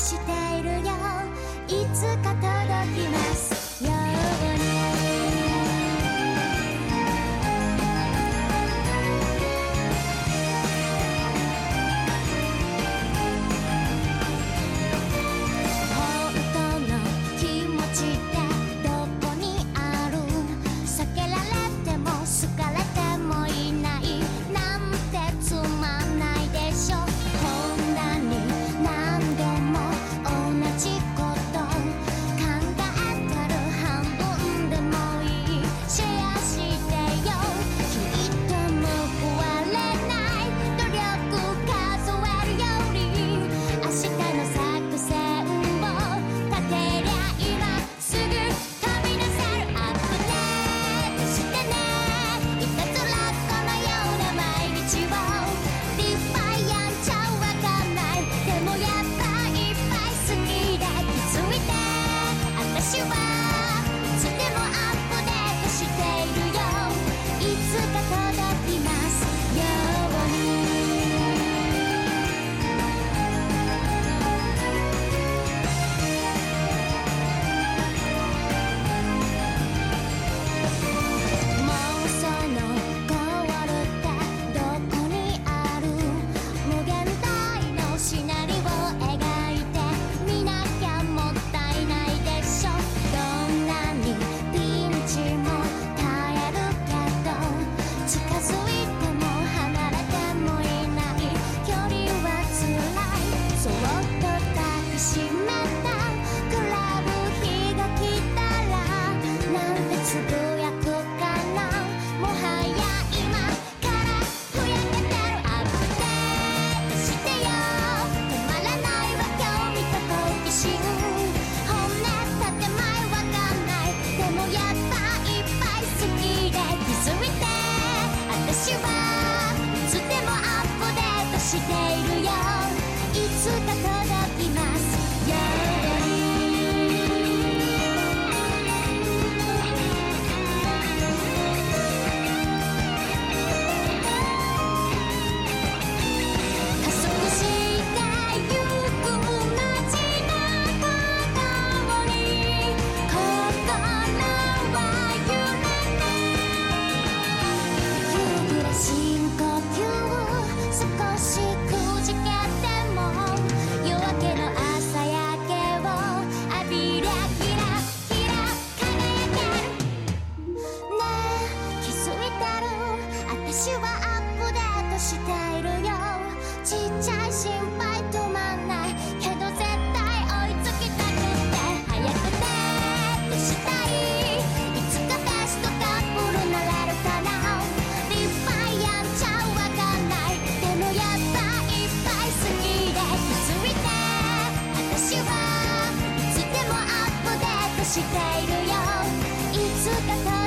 しているよ。いつかしているよ。いつか